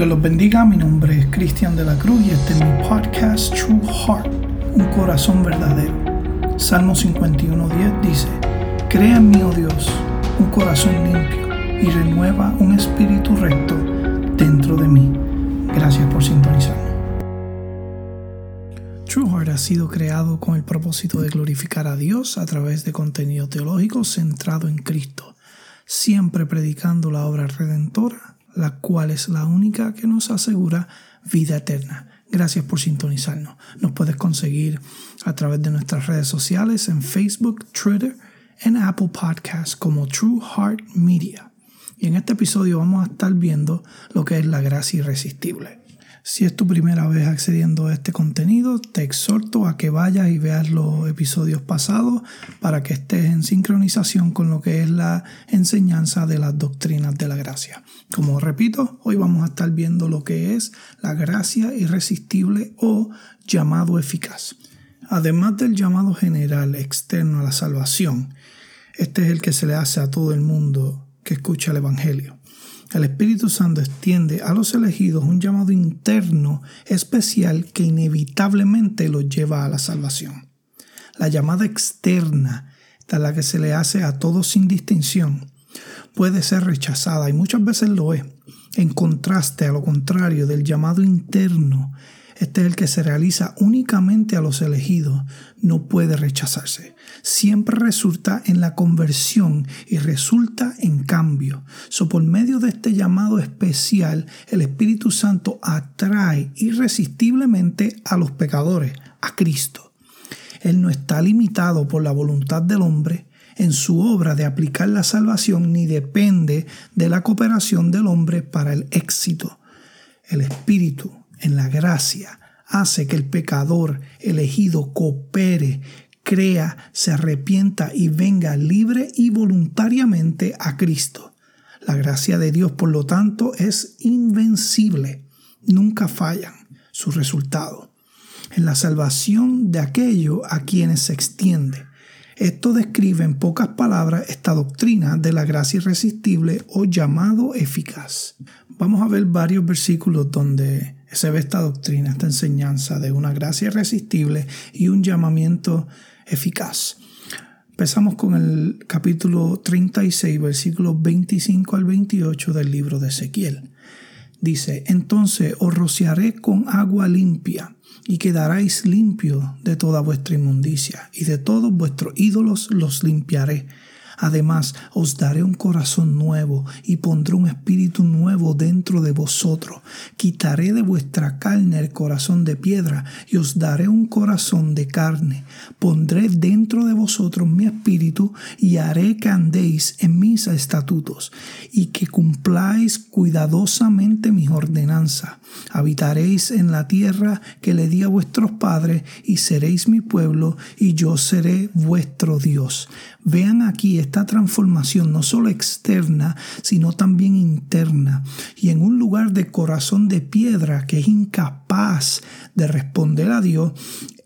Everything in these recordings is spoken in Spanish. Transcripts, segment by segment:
Dios los bendiga, mi nombre es Cristian de la Cruz y este es mi podcast True Heart, un corazón verdadero. Salmo 51.10 dice, Crea en mí, oh Dios, un corazón limpio y renueva un espíritu recto dentro de mí. Gracias por sintonizarme. True Heart ha sido creado con el propósito de glorificar a Dios a través de contenido teológico centrado en Cristo, siempre predicando la obra redentora la cual es la única que nos asegura vida eterna. Gracias por sintonizarnos. Nos puedes conseguir a través de nuestras redes sociales en Facebook, Twitter, en Apple Podcasts como True Heart Media. Y en este episodio vamos a estar viendo lo que es la gracia irresistible. Si es tu primera vez accediendo a este contenido, te exhorto a que vayas y veas los episodios pasados para que estés en sincronización con lo que es la enseñanza de las doctrinas de la gracia. Como repito, hoy vamos a estar viendo lo que es la gracia irresistible o llamado eficaz. Además del llamado general externo a la salvación, este es el que se le hace a todo el mundo que escucha el Evangelio. El Espíritu Santo extiende a los elegidos un llamado interno especial que inevitablemente los lleva a la salvación. La llamada externa, esta la que se le hace a todos sin distinción, puede ser rechazada y muchas veces lo es, en contraste a lo contrario del llamado interno este es el que se realiza únicamente a los elegidos, no puede rechazarse. Siempre resulta en la conversión y resulta en cambio. So, por medio de este llamado especial, el Espíritu Santo atrae irresistiblemente a los pecadores, a Cristo. Él no está limitado por la voluntad del hombre en su obra de aplicar la salvación ni depende de la cooperación del hombre para el éxito. El Espíritu en la gracia hace que el pecador elegido coopere, crea, se arrepienta y venga libre y voluntariamente a Cristo. La gracia de Dios, por lo tanto, es invencible. Nunca fallan su resultado. En la salvación de aquello a quienes se extiende. Esto describe en pocas palabras esta doctrina de la gracia irresistible o llamado eficaz. Vamos a ver varios versículos donde se ve esta doctrina, esta enseñanza de una gracia irresistible y un llamamiento eficaz. Empezamos con el capítulo 36, versículos 25 al 28 del libro de Ezequiel. Dice, entonces os rociaré con agua limpia y quedaréis limpio de toda vuestra inmundicia y de todos vuestros ídolos los limpiaré Además, os daré un corazón nuevo y pondré un espíritu nuevo dentro de vosotros. Quitaré de vuestra carne el corazón de piedra y os daré un corazón de carne. Pondré dentro de vosotros mi espíritu y haré que andéis en mis estatutos y que cumpláis cuidadosamente mis ordenanzas. Habitaréis en la tierra que le di a vuestros padres y seréis mi pueblo y yo seré vuestro Dios. Vean aquí esta transformación no solo externa, sino también interna. Y en un lugar de corazón de piedra que es incapaz de responder a Dios,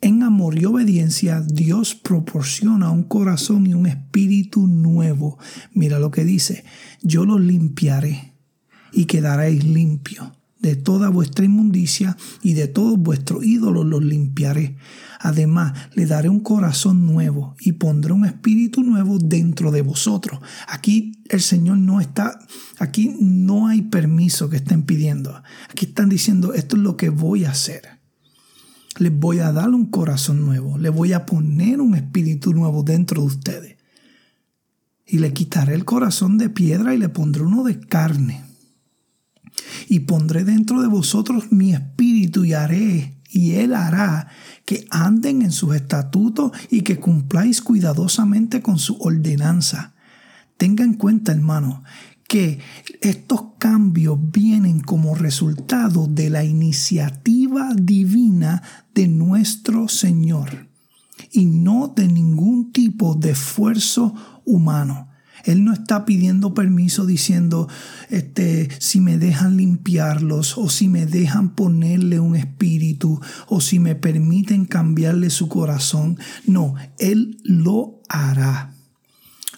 en amor y obediencia, Dios proporciona un corazón y un espíritu nuevo. Mira lo que dice, yo los limpiaré y quedaréis limpios de toda vuestra inmundicia y de todos vuestros ídolos los limpiaré. Además, le daré un corazón nuevo y pondré un espíritu nuevo dentro de vosotros. Aquí el Señor no está, aquí no hay permiso que estén pidiendo. Aquí están diciendo, esto es lo que voy a hacer. Les voy a dar un corazón nuevo, le voy a poner un espíritu nuevo dentro de ustedes. Y le quitaré el corazón de piedra y le pondré uno de carne y pondré dentro de vosotros mi espíritu y haré, y él hará que anden en sus estatutos y que cumpláis cuidadosamente con su ordenanza. Tenga en cuenta, hermano, que estos cambios vienen como resultado de la iniciativa divina de nuestro Señor y no de ningún tipo de esfuerzo humano. Él no está pidiendo permiso diciendo, este, si me dejan limpiarlos o si me dejan ponerle un espíritu o si me permiten cambiarle su corazón. No, Él lo hará.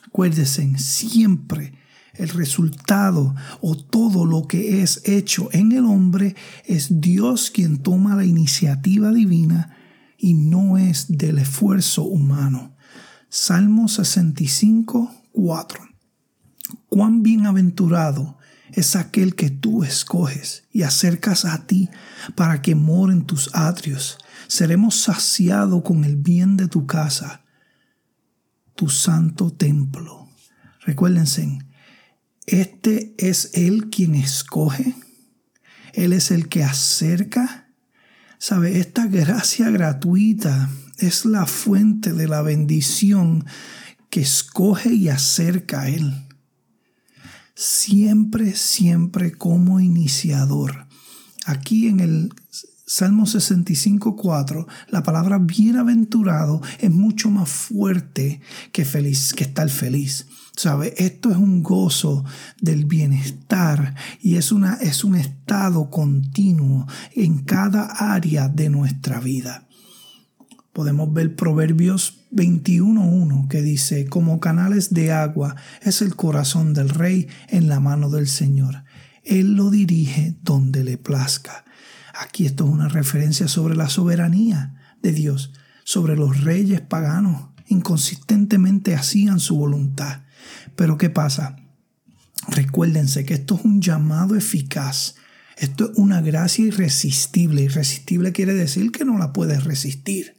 Acuérdense, siempre el resultado o todo lo que es hecho en el hombre es Dios quien toma la iniciativa divina y no es del esfuerzo humano. Salmo 65, 4. Cuán bienaventurado es aquel que tú escoges y acercas a ti para que moren tus atrios. Seremos saciados con el bien de tu casa, tu santo templo. Recuérdense, este es Él quien escoge, Él es el que acerca. ¿Sabe? Esta gracia gratuita es la fuente de la bendición que escoge y acerca a Él. Siempre, siempre como iniciador. Aquí en el Salmo 65.4, la palabra bienaventurado es mucho más fuerte que feliz, que estar feliz. ¿Sabe? Esto es un gozo del bienestar y es, una, es un estado continuo en cada área de nuestra vida. Podemos ver Proverbios 21.1 que dice, como canales de agua es el corazón del rey en la mano del Señor. Él lo dirige donde le plazca. Aquí esto es una referencia sobre la soberanía de Dios, sobre los reyes paganos. Inconsistentemente hacían su voluntad. Pero ¿qué pasa? Recuérdense que esto es un llamado eficaz. Esto es una gracia irresistible. Irresistible quiere decir que no la puedes resistir.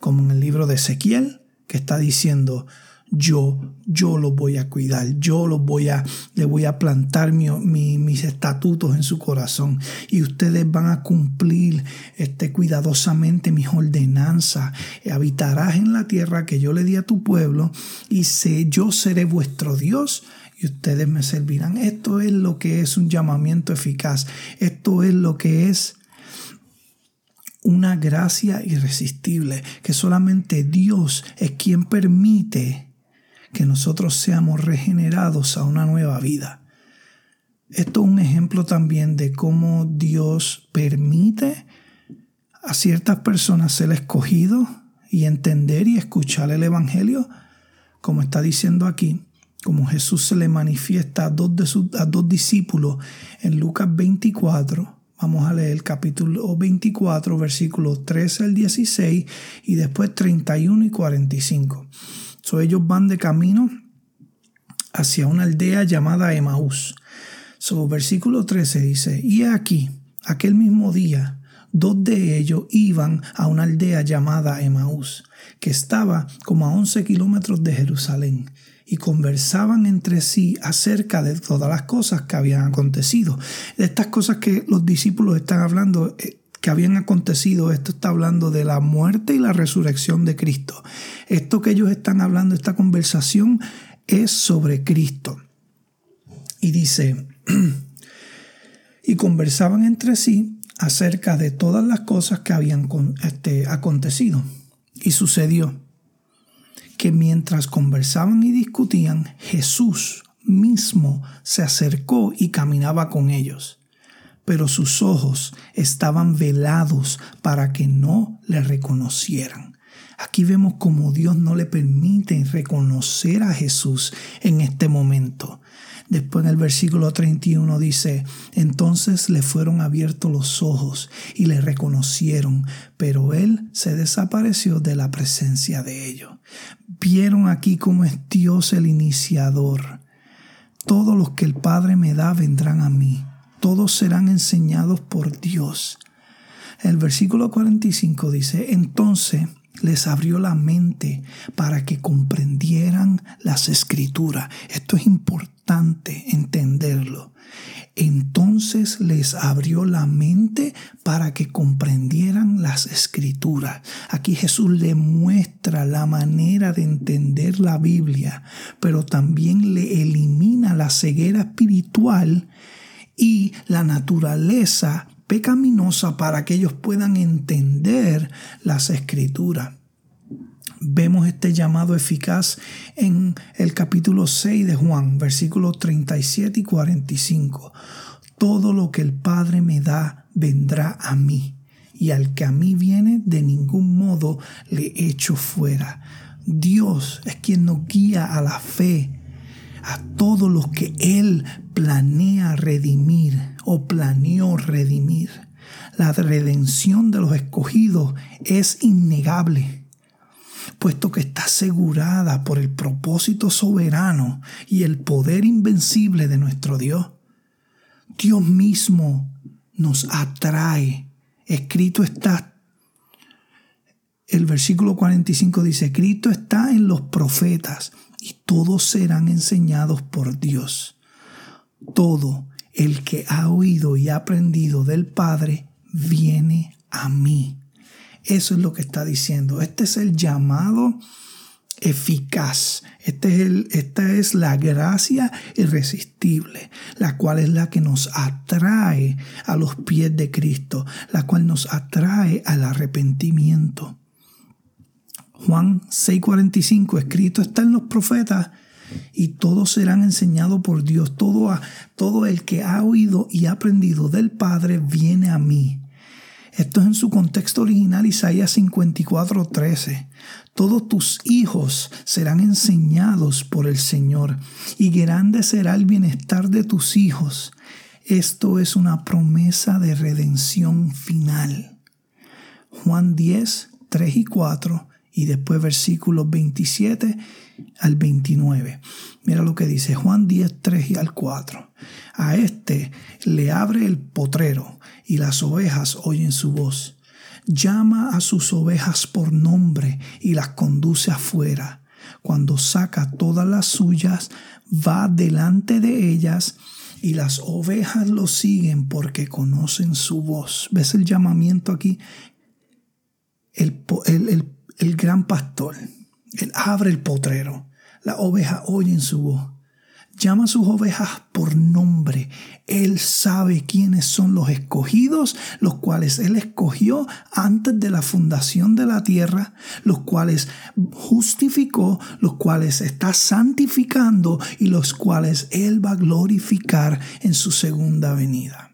Como en el libro de Ezequiel, que está diciendo, yo, yo los voy a cuidar, yo los voy a, le voy a plantar mis estatutos en su corazón y ustedes van a cumplir este, cuidadosamente mis ordenanzas. Habitarás en la tierra que yo le di a tu pueblo y sé, yo seré vuestro Dios y ustedes me servirán. Esto es lo que es un llamamiento eficaz. Esto es lo que es una gracia irresistible, que solamente Dios es quien permite que nosotros seamos regenerados a una nueva vida. Esto es un ejemplo también de cómo Dios permite a ciertas personas ser escogidos y entender y escuchar el Evangelio, como está diciendo aquí, como Jesús se le manifiesta a dos, de sus, a dos discípulos en Lucas 24. Vamos a leer capítulo 24, versículos 13 al 16 y después 31 y 45 ellos van de camino hacia una aldea llamada Emaús. So, versículo 13 dice, y aquí, aquel mismo día, dos de ellos iban a una aldea llamada Emaús, que estaba como a 11 kilómetros de Jerusalén, y conversaban entre sí acerca de todas las cosas que habían acontecido. De estas cosas que los discípulos están hablando, eh, que habían acontecido. Esto está hablando de la muerte y la resurrección de Cristo. Esto que ellos están hablando, esta conversación, es sobre Cristo. Y dice, y conversaban entre sí acerca de todas las cosas que habían este, acontecido. Y sucedió que mientras conversaban y discutían, Jesús mismo se acercó y caminaba con ellos pero sus ojos estaban velados para que no le reconocieran. Aquí vemos como Dios no le permite reconocer a Jesús en este momento. Después en el versículo 31 dice, entonces le fueron abiertos los ojos y le reconocieron, pero él se desapareció de la presencia de ellos. Vieron aquí cómo es Dios el iniciador. Todos los que el Padre me da vendrán a mí todos serán enseñados por Dios. El versículo 45 dice, entonces les abrió la mente para que comprendieran las escrituras. Esto es importante entenderlo. Entonces les abrió la mente para que comprendieran las escrituras. Aquí Jesús le muestra la manera de entender la Biblia, pero también le elimina la ceguera espiritual y la naturaleza pecaminosa para que ellos puedan entender las escrituras. Vemos este llamado eficaz en el capítulo 6 de Juan, versículos 37 y 45. Todo lo que el Padre me da vendrá a mí, y al que a mí viene de ningún modo le echo fuera. Dios es quien nos guía a la fe a todos los que Él planea redimir o planeó redimir. La redención de los escogidos es innegable, puesto que está asegurada por el propósito soberano y el poder invencible de nuestro Dios. Dios mismo nos atrae. Escrito está, el versículo 45 dice, escrito está en los profetas y todos serán enseñados por Dios. Todo el que ha oído y aprendido del Padre viene a mí. Eso es lo que está diciendo. Este es el llamado eficaz. Este es el, esta es la gracia irresistible, la cual es la que nos atrae a los pies de Cristo, la cual nos atrae al arrepentimiento. Juan 6:45, escrito está en los profetas, y todos serán enseñados por Dios. Todo, a, todo el que ha oído y aprendido del Padre viene a mí. Esto es en su contexto original Isaías 54:13. Todos tus hijos serán enseñados por el Señor, y grande será el bienestar de tus hijos. Esto es una promesa de redención final. Juan 10, 3 y 4 y después versículos 27 al 29. Mira lo que dice Juan 10, 3 y al 4. A este le abre el potrero y las ovejas oyen su voz. Llama a sus ovejas por nombre y las conduce afuera. Cuando saca todas las suyas, va delante de ellas y las ovejas lo siguen porque conocen su voz. ¿Ves el llamamiento aquí? El, el, el el gran pastor. Él abre el potrero. La oveja oye en su voz. Llama a sus ovejas por nombre. Él sabe quiénes son los escogidos, los cuales Él escogió antes de la fundación de la tierra, los cuales justificó, los cuales está santificando y los cuales Él va a glorificar en su segunda venida.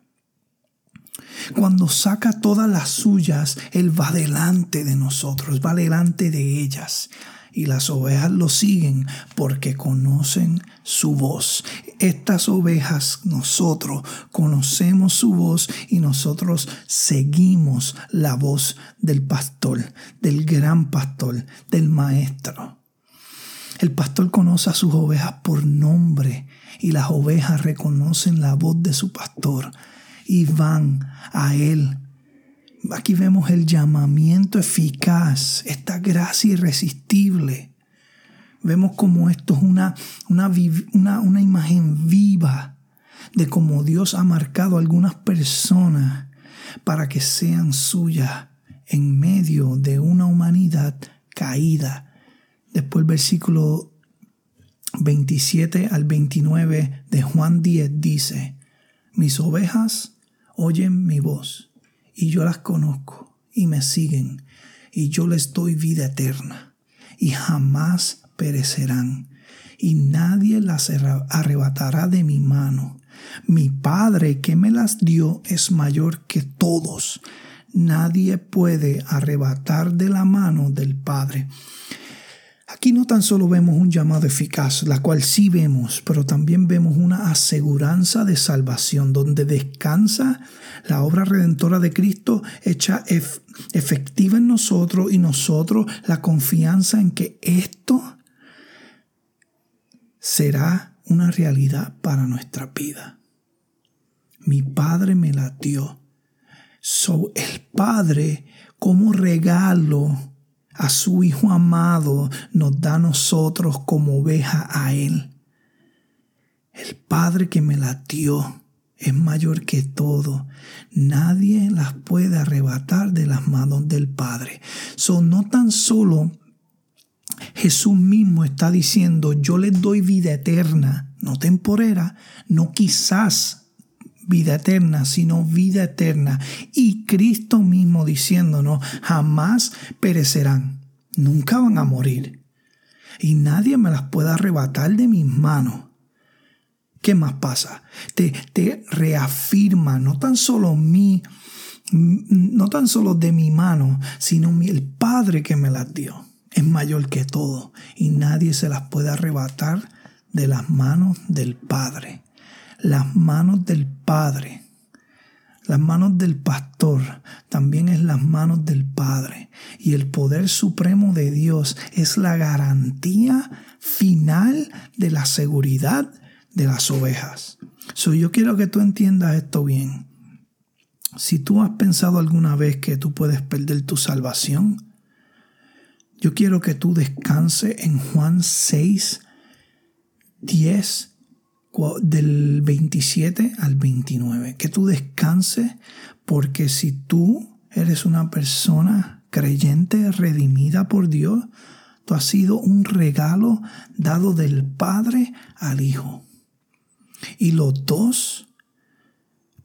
Cuando saca todas las suyas, Él va delante de nosotros, va delante de ellas. Y las ovejas lo siguen porque conocen su voz. Estas ovejas, nosotros conocemos su voz y nosotros seguimos la voz del pastor, del gran pastor, del maestro. El pastor conoce a sus ovejas por nombre y las ovejas reconocen la voz de su pastor y van a Él. Aquí vemos el llamamiento eficaz, esta gracia irresistible. Vemos como esto es una, una, una imagen viva de cómo Dios ha marcado algunas personas para que sean suyas en medio de una humanidad caída. Después el versículo 27 al 29 de Juan 10 dice, mis ovejas oyen mi voz, y yo las conozco, y me siguen, y yo les doy vida eterna, y jamás perecerán, y nadie las arrebatará de mi mano. Mi Padre que me las dio es mayor que todos. Nadie puede arrebatar de la mano del Padre. Aquí no tan solo vemos un llamado eficaz, la cual sí vemos, pero también vemos una aseguranza de salvación, donde descansa la obra redentora de Cristo hecha efectiva en nosotros y nosotros la confianza en que esto será una realidad para nuestra vida. Mi Padre me la dio. So, el Padre como regalo a su Hijo amado nos da a nosotros como oveja a Él. El Padre que me latió es mayor que todo. Nadie las puede arrebatar de las manos del Padre. Son no tan solo Jesús mismo está diciendo, yo les doy vida eterna, no temporera, no quizás vida eterna, sino vida eterna. Y Cristo mismo diciéndonos, jamás perecerán, nunca van a morir. Y nadie me las puede arrebatar de mis manos. ¿Qué más pasa? Te, te reafirma no tan solo mi, no tan solo de mi mano, sino el Padre que me las dio. Es mayor que todo y nadie se las puede arrebatar de las manos del Padre. Las manos del Padre. Las manos del pastor también es las manos del Padre. Y el poder supremo de Dios es la garantía final de la seguridad de las ovejas. So, yo quiero que tú entiendas esto bien. Si tú has pensado alguna vez que tú puedes perder tu salvación, yo quiero que tú descanses en Juan 6, 10 del 27 al 29. Que tú descanses porque si tú eres una persona creyente, redimida por Dios, tú has sido un regalo dado del Padre al Hijo. Y los dos,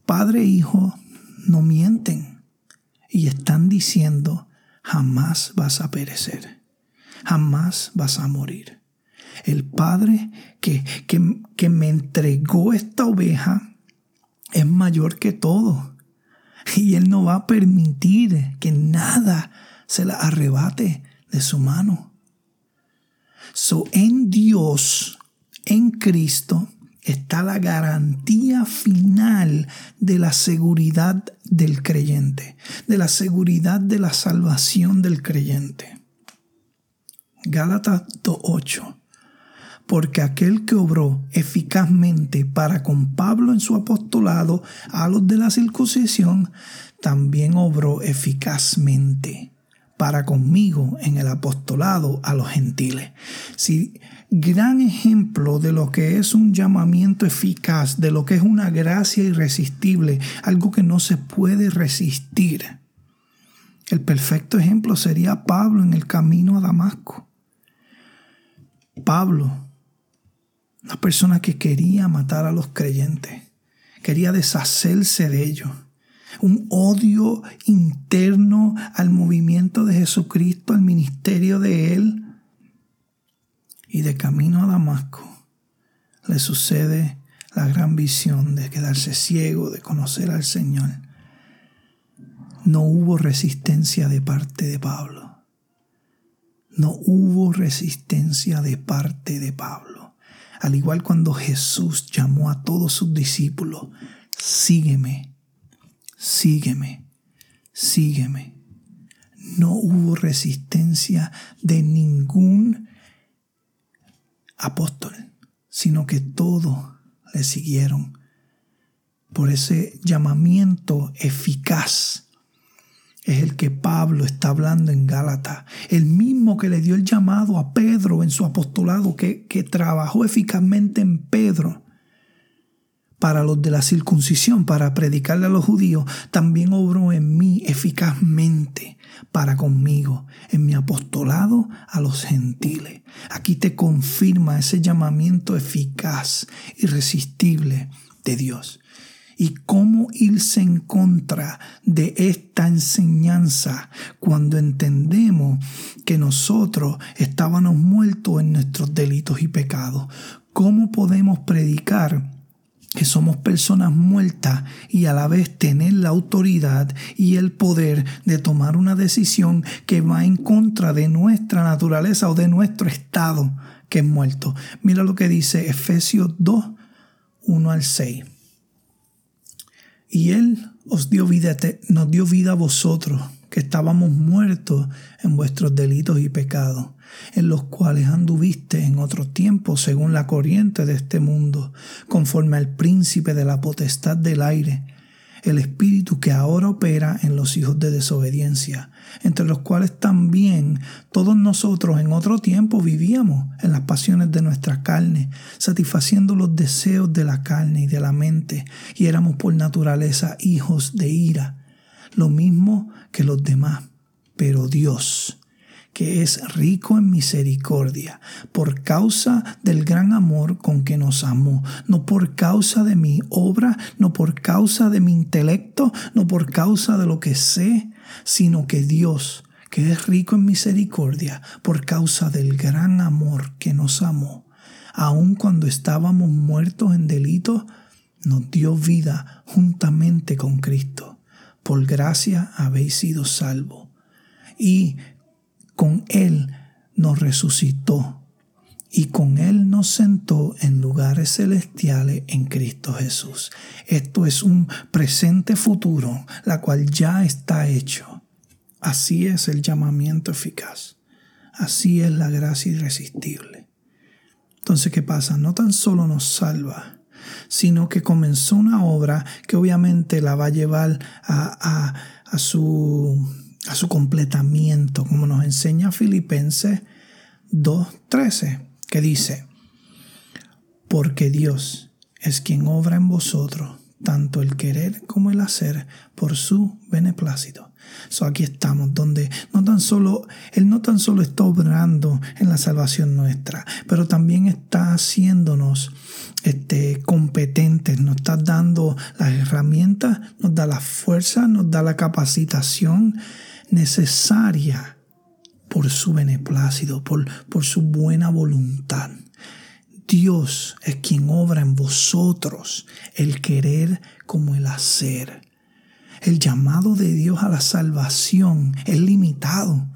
Padre e Hijo, no mienten y están diciendo, jamás vas a perecer, jamás vas a morir el Padre que, que, me entregó esta oveja es mayor que todo. Y Él no va a permitir que nada se la arrebate de su mano. So, en Dios, en Cristo, está la garantía final de la seguridad del creyente, de la seguridad de la salvación del creyente. Gálatas 2.8 porque aquel que obró eficazmente para con Pablo en su apostolado a los de la circuncisión, también obró eficazmente para conmigo en el apostolado a los gentiles. Si gran ejemplo de lo que es un llamamiento eficaz, de lo que es una gracia irresistible, algo que no se puede resistir. El perfecto ejemplo sería Pablo en el camino a Damasco. Pablo una persona que quería matar a los creyentes, quería deshacerse de ellos. Un odio interno al movimiento de Jesucristo, al ministerio de Él. Y de camino a Damasco le sucede la gran visión de quedarse ciego, de conocer al Señor. No hubo resistencia de parte de Pablo. No hubo resistencia de parte de Pablo. Al igual cuando Jesús llamó a todos sus discípulos, sígueme, sígueme, sígueme. No hubo resistencia de ningún apóstol, sino que todos le siguieron por ese llamamiento eficaz es el que Pablo está hablando en Gálatas, el mismo que le dio el llamado a Pedro en su apostolado, que, que trabajó eficazmente en Pedro para los de la circuncisión, para predicarle a los judíos, también obró en mí eficazmente para conmigo, en mi apostolado a los gentiles. Aquí te confirma ese llamamiento eficaz, irresistible de Dios y cómo irse en contra de esta enseñanza cuando entendemos que nosotros estábamos muertos en nuestros delitos y pecados. ¿Cómo podemos predicar? que somos personas muertas y a la vez tener la autoridad y el poder de tomar una decisión que va en contra de nuestra naturaleza o de nuestro estado que es muerto. Mira lo que dice Efesios 2, 1 al 6. Y Él os dio vida, nos dio vida a vosotros, que estábamos muertos en vuestros delitos y pecados, en los cuales anduviste en otros tiempos según la corriente de este mundo, conforme al príncipe de la potestad del aire el espíritu que ahora opera en los hijos de desobediencia, entre los cuales también todos nosotros en otro tiempo vivíamos en las pasiones de nuestra carne, satisfaciendo los deseos de la carne y de la mente, y éramos por naturaleza hijos de ira, lo mismo que los demás. Pero Dios, que es rico en misericordia, por causa del gran amor con que nos amó, no por causa de mi obra, no por causa de mi intelecto, no por causa de lo que sé, sino que Dios, que es rico en misericordia, por causa del gran amor que nos amó, aun cuando estábamos muertos en delitos, nos dio vida juntamente con Cristo. Por gracia habéis sido salvos. Y con Él nos resucitó y con Él nos sentó en lugares celestiales en Cristo Jesús. Esto es un presente futuro, la cual ya está hecho. Así es el llamamiento eficaz. Así es la gracia irresistible. Entonces, ¿qué pasa? No tan solo nos salva, sino que comenzó una obra que obviamente la va a llevar a, a, su, a su completamiento, como nos enseña Filipenses 2.13 que dice, porque Dios es quien obra en vosotros tanto el querer como el hacer por su beneplácito. So aquí estamos, donde no tan solo, Él no tan solo está obrando en la salvación nuestra, pero también está haciéndonos este, competentes, nos está dando las herramientas, nos da la fuerza, nos da la capacitación necesaria por su beneplácito, por, por su buena voluntad. Dios es quien obra en vosotros el querer como el hacer. El llamado de Dios a la salvación es limitado,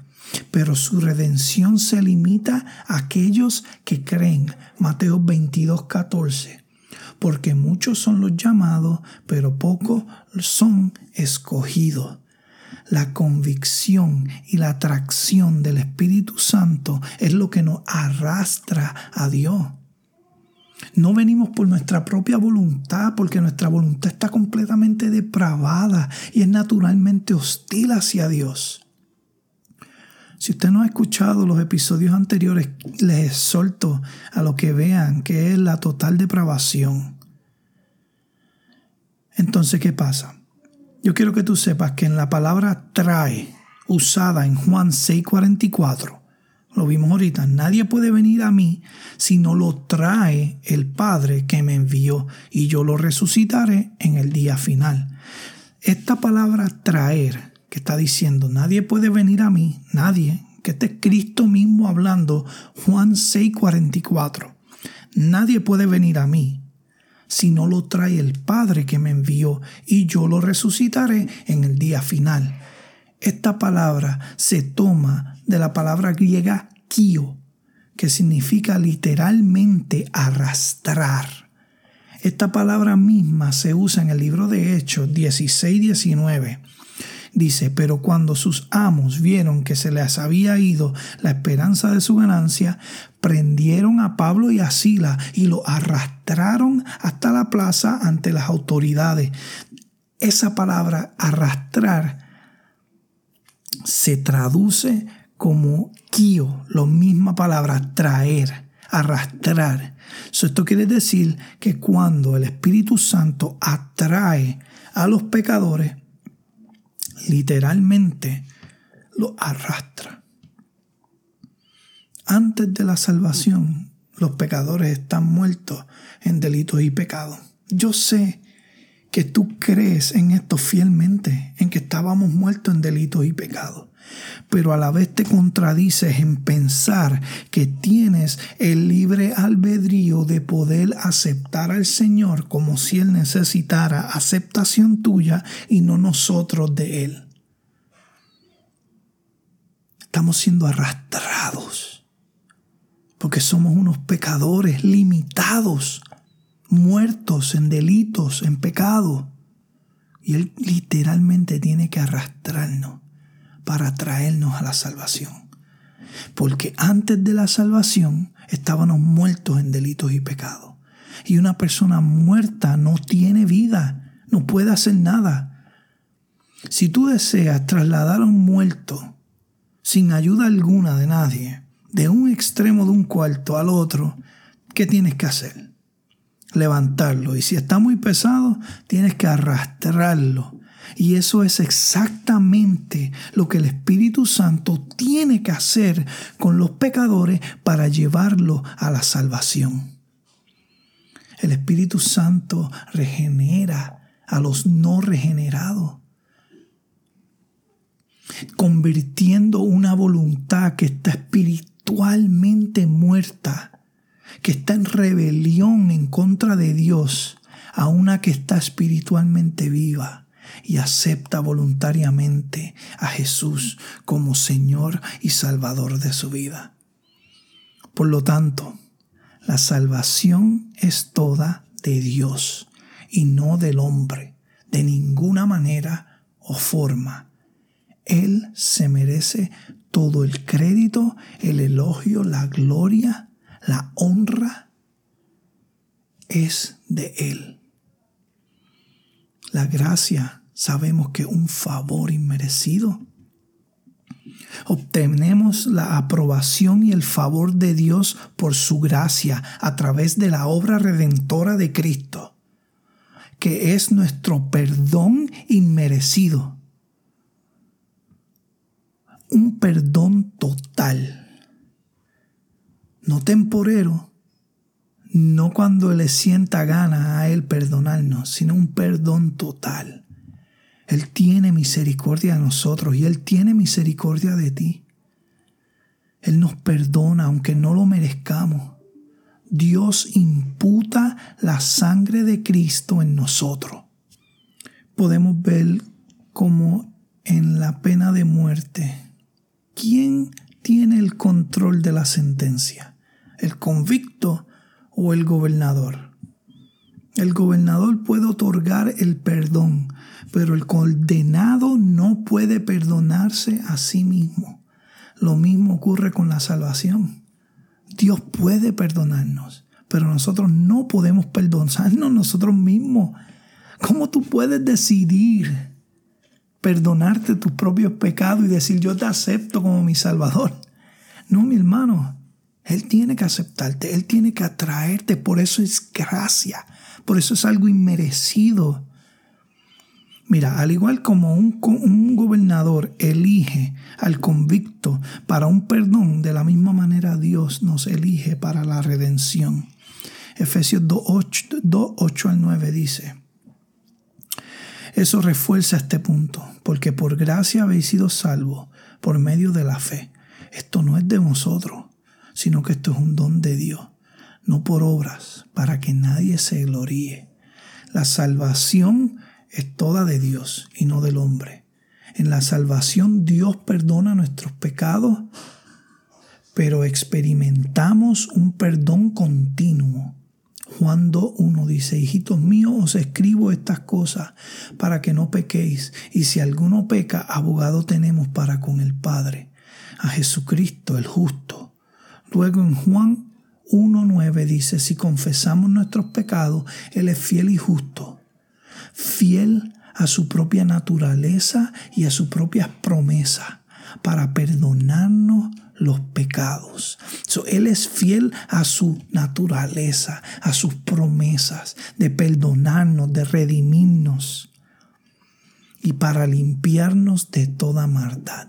pero su redención se limita a aquellos que creen. Mateo 22, 14. Porque muchos son los llamados, pero pocos son escogidos la convicción y la atracción del Espíritu Santo es lo que nos arrastra a Dios. No venimos por nuestra propia voluntad, porque nuestra voluntad está completamente depravada y es naturalmente hostil hacia Dios. Si usted no ha escuchado los episodios anteriores, les exhorto a lo que vean que es la total depravación. Entonces, ¿qué pasa? Yo quiero que tú sepas que en la palabra trae, usada en Juan 6:44, lo vimos ahorita, nadie puede venir a mí si no lo trae el Padre que me envió y yo lo resucitaré en el día final. Esta palabra traer, que está diciendo, nadie puede venir a mí, nadie, que este es Cristo mismo hablando, Juan 6:44, nadie puede venir a mí si no lo trae el Padre que me envió, y yo lo resucitaré en el día final. Esta palabra se toma de la palabra griega kio, que significa literalmente arrastrar. Esta palabra misma se usa en el libro de Hechos 16-19 Dice, pero cuando sus amos vieron que se les había ido la esperanza de su ganancia, prendieron a Pablo y a Sila y lo arrastraron hasta la plaza ante las autoridades. Esa palabra arrastrar se traduce como kio, la misma palabra traer, arrastrar. esto quiere decir que cuando el Espíritu Santo atrae a los pecadores, literalmente lo arrastra. Antes de la salvación, los pecadores están muertos en delitos y pecados. Yo sé que tú crees en esto fielmente, en que estábamos muertos en delitos y pecados pero a la vez te contradices en pensar que tienes el libre albedrío de poder aceptar al Señor como si Él necesitara aceptación tuya y no nosotros de Él. Estamos siendo arrastrados porque somos unos pecadores limitados, muertos en delitos, en pecado. Y Él literalmente tiene que arrastrarnos para traernos a la salvación. Porque antes de la salvación estábamos muertos en delitos y pecados. Y una persona muerta no tiene vida, no puede hacer nada. Si tú deseas trasladar a un muerto sin ayuda alguna de nadie, de un extremo de un cuarto al otro, ¿qué tienes que hacer? Levantarlo. Y si está muy pesado, tienes que arrastrarlo y eso es exactamente lo que el Espíritu Santo tiene que hacer con los pecadores para llevarlos a la salvación. El Espíritu Santo regenera a los no regenerados, convirtiendo una voluntad que está espiritualmente muerta, que está en rebelión en contra de Dios, a una que está espiritualmente viva y acepta voluntariamente a Jesús como Señor y Salvador de su vida. Por lo tanto, La salvación es toda de Dios y no del hombre, de ninguna manera o forma. Él se merece todo el crédito, el elogio, la gloria, la honra. Es de Él. La gracia sabemos que un favor inmerecido. Obtenemos la aprobación y el favor de Dios por su gracia a través de la obra redentora de Cristo, que es nuestro perdón inmerecido. Un perdón total, no temporero, no cuando le sienta gana a Él perdonarnos, sino un perdón total. Él tiene misericordia de nosotros y Él tiene misericordia de ti. Él nos perdona aunque no lo merezcamos. Dios imputa la sangre de Cristo en nosotros. Podemos ver como en la pena de muerte, ¿quién tiene el control de la sentencia? ¿El convicto o el gobernador? El gobernador puede otorgar el perdón, pero el condenado no puede perdonarse a sí mismo. Lo mismo ocurre con la salvación. Dios puede perdonarnos, pero nosotros no podemos perdonarnos nosotros mismos. ¿Cómo tú puedes decidir perdonarte tus propios pecados y decir yo te acepto como mi Salvador? No, mi hermano, Él tiene que aceptarte, Él tiene que atraerte, por eso es gracia, por eso es algo inmerecido. Mira, al igual como un, gobernador elige al convicto para un perdón, de la misma manera Dios nos elige para la redención. Efesios 2, 8, al 9 dice, eso refuerza este punto, porque por gracia habéis sido salvos por medio de la fe. Esto no es de vosotros, sino que esto es un don de Dios, no por obras, para que nadie se gloríe. La salvación es toda de Dios y no del hombre. En la salvación Dios perdona nuestros pecados, pero experimentamos un perdón continuo. Juan 2.1 dice, hijitos míos, os escribo estas cosas para que no pequéis, y si alguno peca, abogado tenemos para con el Padre, a Jesucristo el justo. Luego en Juan 1.9 dice, si confesamos nuestros pecados, Él es fiel y justo fiel a su propia naturaleza y a sus propias promesas para perdonarnos los pecados. él es fiel a su naturaleza, a sus promesas de perdonarnos, de redimirnos y para limpiarnos de toda maldad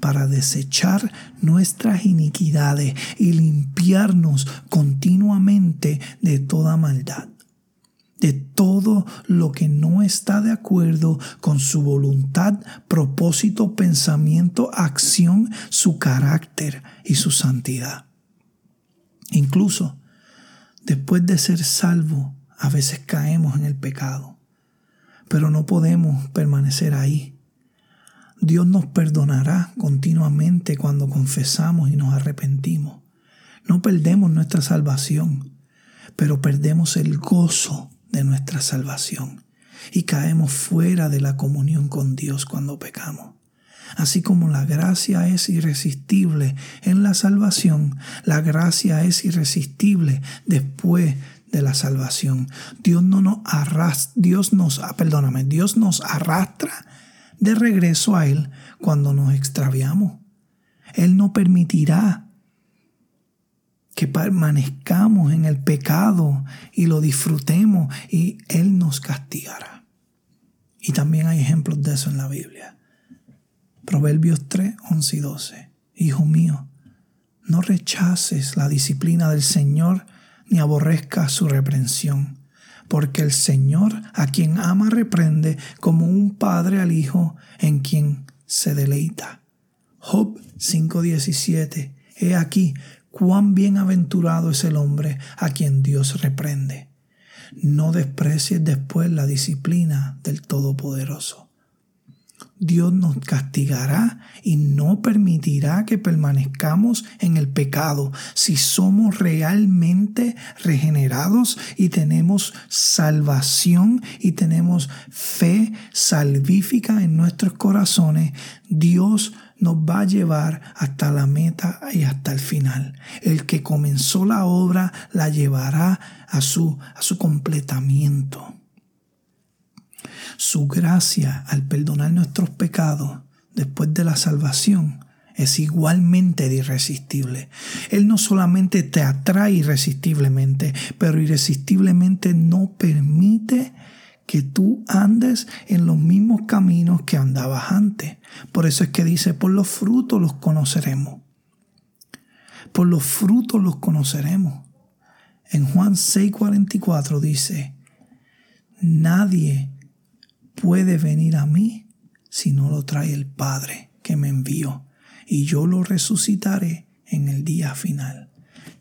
para desechar nuestras iniquidades y limpiarnos continuamente de toda maldad de todo lo que no está de acuerdo con su voluntad, propósito, pensamiento, acción, su carácter y su santidad. Incluso después de ser salvo, a veces caemos en el pecado, pero no podemos permanecer ahí. Dios nos perdonará continuamente cuando confesamos y nos arrepentimos. No perdemos nuestra salvación, pero perdemos el gozo de nuestra salvación y caemos fuera de la comunión con Dios cuando pecamos. Así como la gracia es irresistible en la salvación, la gracia es irresistible después de la salvación. Dios no nos arrastra, Dios nos, ah, perdóname, Dios nos arrastra de regreso a Él cuando nos extraviamos. Él no permitirá que permanezcamos en el pecado y lo disfrutemos y Él nos castigará. Y también hay ejemplos de eso en la Biblia. Proverbios 3, 11 y 12. Hijo mío, no rechaces la disciplina del Señor ni aborrezcas su reprensión, porque el Señor a quien ama reprende como un padre al hijo en quien se deleita. Job 5:17. He aquí, cuán bienaventurado es el hombre a quien Dios reprende. No desprecies después la disciplina del Todopoderoso. Dios nos castigará y no permitirá que permanezcamos en el pecado si somos realmente regenerados y tenemos salvación y tenemos fe salvífica en nuestros corazones. Dios nos va a llevar hasta la meta y hasta el final. El que comenzó la obra la llevará a su, a su completamiento. Su gracia al perdonar nuestros pecados después de la salvación es igualmente irresistible. Él no solamente te atrae irresistiblemente, pero irresistiblemente no permite que tú andes en los mismos caminos que andabas antes. Por eso es que dice, por los frutos los conoceremos. Por los frutos los conoceremos. En Juan 6:44 dice, nadie puede venir a mí si no lo trae el Padre que me envió, y yo lo resucitaré en el día final.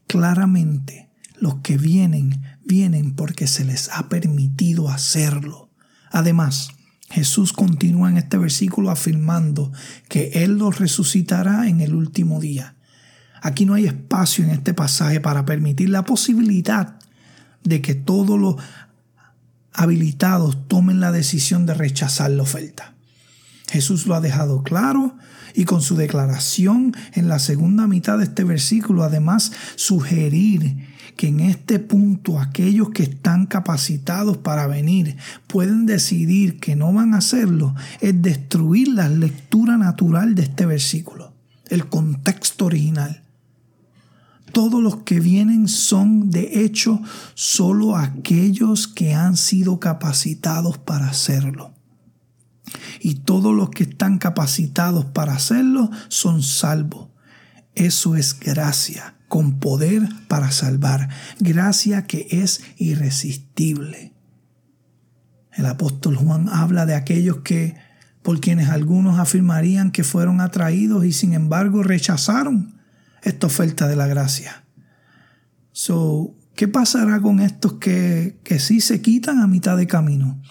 Claramente, los que vienen, vienen porque se les ha permitido hacerlo. Además, Jesús continúa en este versículo afirmando que Él los resucitará en el último día. Aquí no hay espacio en este pasaje para permitir la posibilidad de que todos los habilitados tomen la decisión de rechazar la oferta. Jesús lo ha dejado claro y con su declaración en la segunda mitad de este versículo además sugerir que en este punto aquellos que están capacitados para venir pueden decidir que no van a hacerlo es destruir la lectura natural de este versículo, el contexto original. Todos los que vienen son de hecho solo aquellos que han sido capacitados para hacerlo. Y todos los que están capacitados para hacerlo son salvos. Eso es gracia, con poder para salvar. Gracia que es irresistible. El apóstol Juan habla de aquellos que, por quienes algunos afirmarían que fueron atraídos y sin embargo rechazaron esta oferta de la gracia. So, ¿qué pasará con estos que, que sí se quitan a mitad de camino?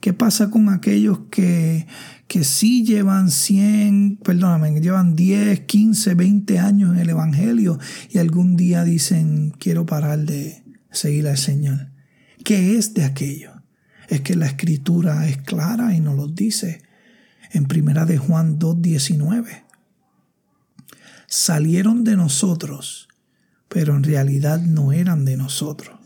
¿Qué pasa con aquellos que, que sí llevan 100, perdóname, llevan 10, 15, 20 años en el Evangelio y algún día dicen, quiero parar de seguir al Señor? ¿Qué es de aquello? Es que la escritura es clara y nos lo dice en primera de Juan 2.19 salieron de nosotros, pero en realidad no eran de nosotros,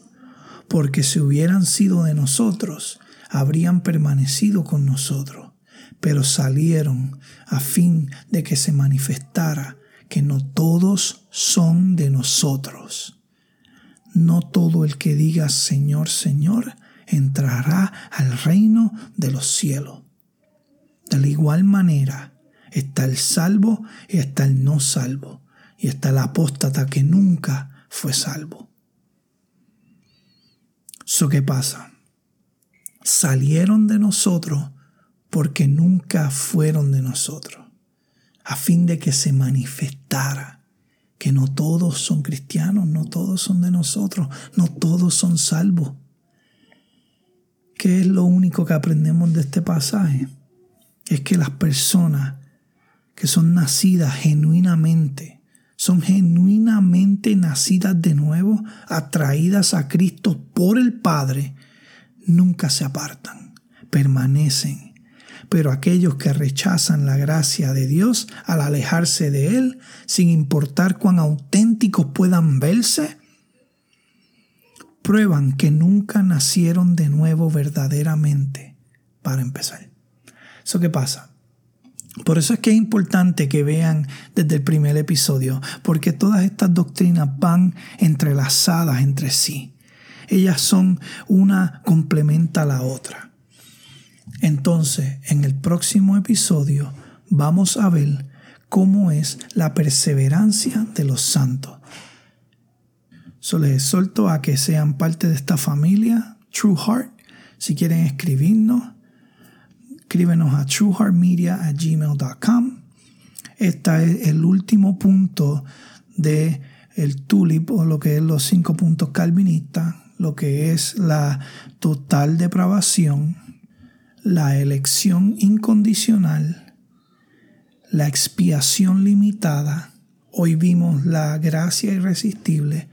porque si hubieran sido de nosotros, habrían permanecido con nosotros, pero salieron a fin de que se manifestara que no todos son de nosotros. No todo el que diga Señor, Señor, entrará al reino de los cielos. De la igual manera, Está el salvo y está el no salvo. Y está el apóstata que nunca fue salvo. ¿So qué pasa? Salieron de nosotros porque nunca fueron de nosotros, a fin de que se manifestara que no todos son cristianos, no todos son de nosotros, no todos son salvos. ¿Qué es lo único que aprendemos de este pasaje? Es que las personas que son nacidas genuinamente, son genuinamente nacidas de nuevo, atraídas a Cristo por el Padre, nunca se apartan, permanecen. Pero aquellos que rechazan la gracia de Dios al alejarse de Él, sin importar cuán auténticos puedan verse, prueban que nunca nacieron de nuevo verdaderamente, para empezar. ¿Eso qué pasa? Por eso es que es importante que vean desde el primer episodio, porque todas estas doctrinas van entrelazadas entre sí. Ellas son una complementa a la otra. Entonces, en el próximo episodio vamos a ver cómo es la perseverancia de los santos. So les exhorto a que sean parte de esta familia, True Heart. Si quieren escribirnos, escríbenos a trueheartmedia.gmail.com. Este es el último punto de el tulip o lo que es los cinco puntos calvinistas, lo que es la total depravación, la elección incondicional la expiación limitada, hoy vimos la gracia irresistible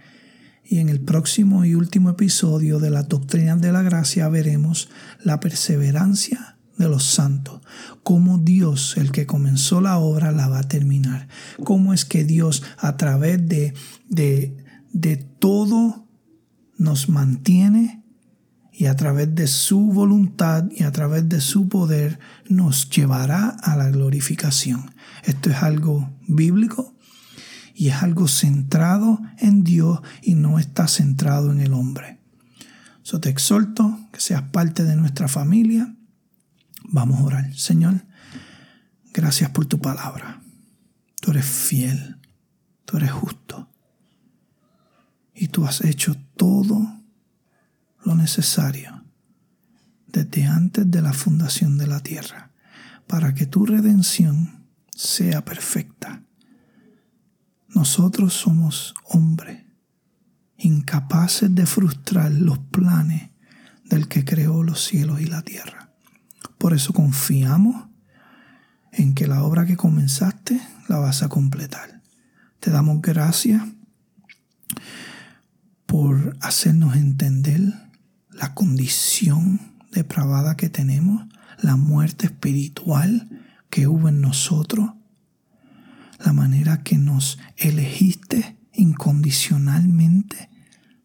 y en el próximo y último episodio de las doctrinas de la gracia veremos la perseverancia de los santos, cómo Dios, el que comenzó la obra, la va a terminar, cómo es que Dios a través de, de, de todo nos mantiene y a través de su voluntad y a través de su poder nos llevará a la glorificación. Esto es algo bíblico y es algo centrado en Dios y no está centrado en el hombre. So te exhorto que seas parte de nuestra familia Vamos a orar. Señor, gracias por tu palabra. Tú eres fiel, tú eres justo. Y tú has hecho todo lo necesario desde antes de la fundación de la tierra para que tu redención sea perfecta. Nosotros somos hombres incapaces de frustrar los planes del que creó los cielos y la tierra. Por eso confiamos en que la obra que comenzaste la vas a completar. Te damos gracias por hacernos entender la condición depravada que tenemos, la muerte espiritual que hubo en nosotros, la manera que nos elegiste incondicionalmente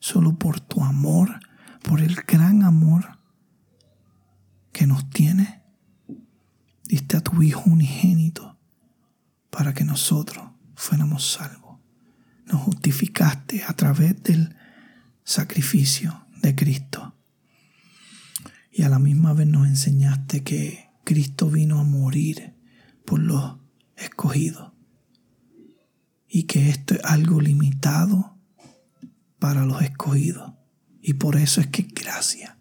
solo por tu amor, por el gran amor que nos tiene, diste a tu Hijo unigénito para que nosotros fuéramos salvos. Nos justificaste a través del sacrificio de Cristo. Y a la misma vez nos enseñaste que Cristo vino a morir por los escogidos. Y que esto es algo limitado para los escogidos. Y por eso es que gracia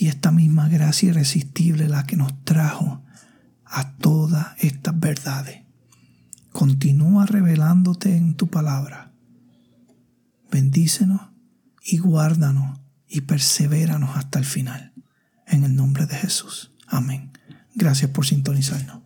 y esta misma gracia irresistible la que nos trajo a todas estas verdades. Continúa revelándote en tu palabra. Bendícenos y guárdanos y persevéranos hasta el final. En el nombre de Jesús. Amén. Gracias por sintonizarnos.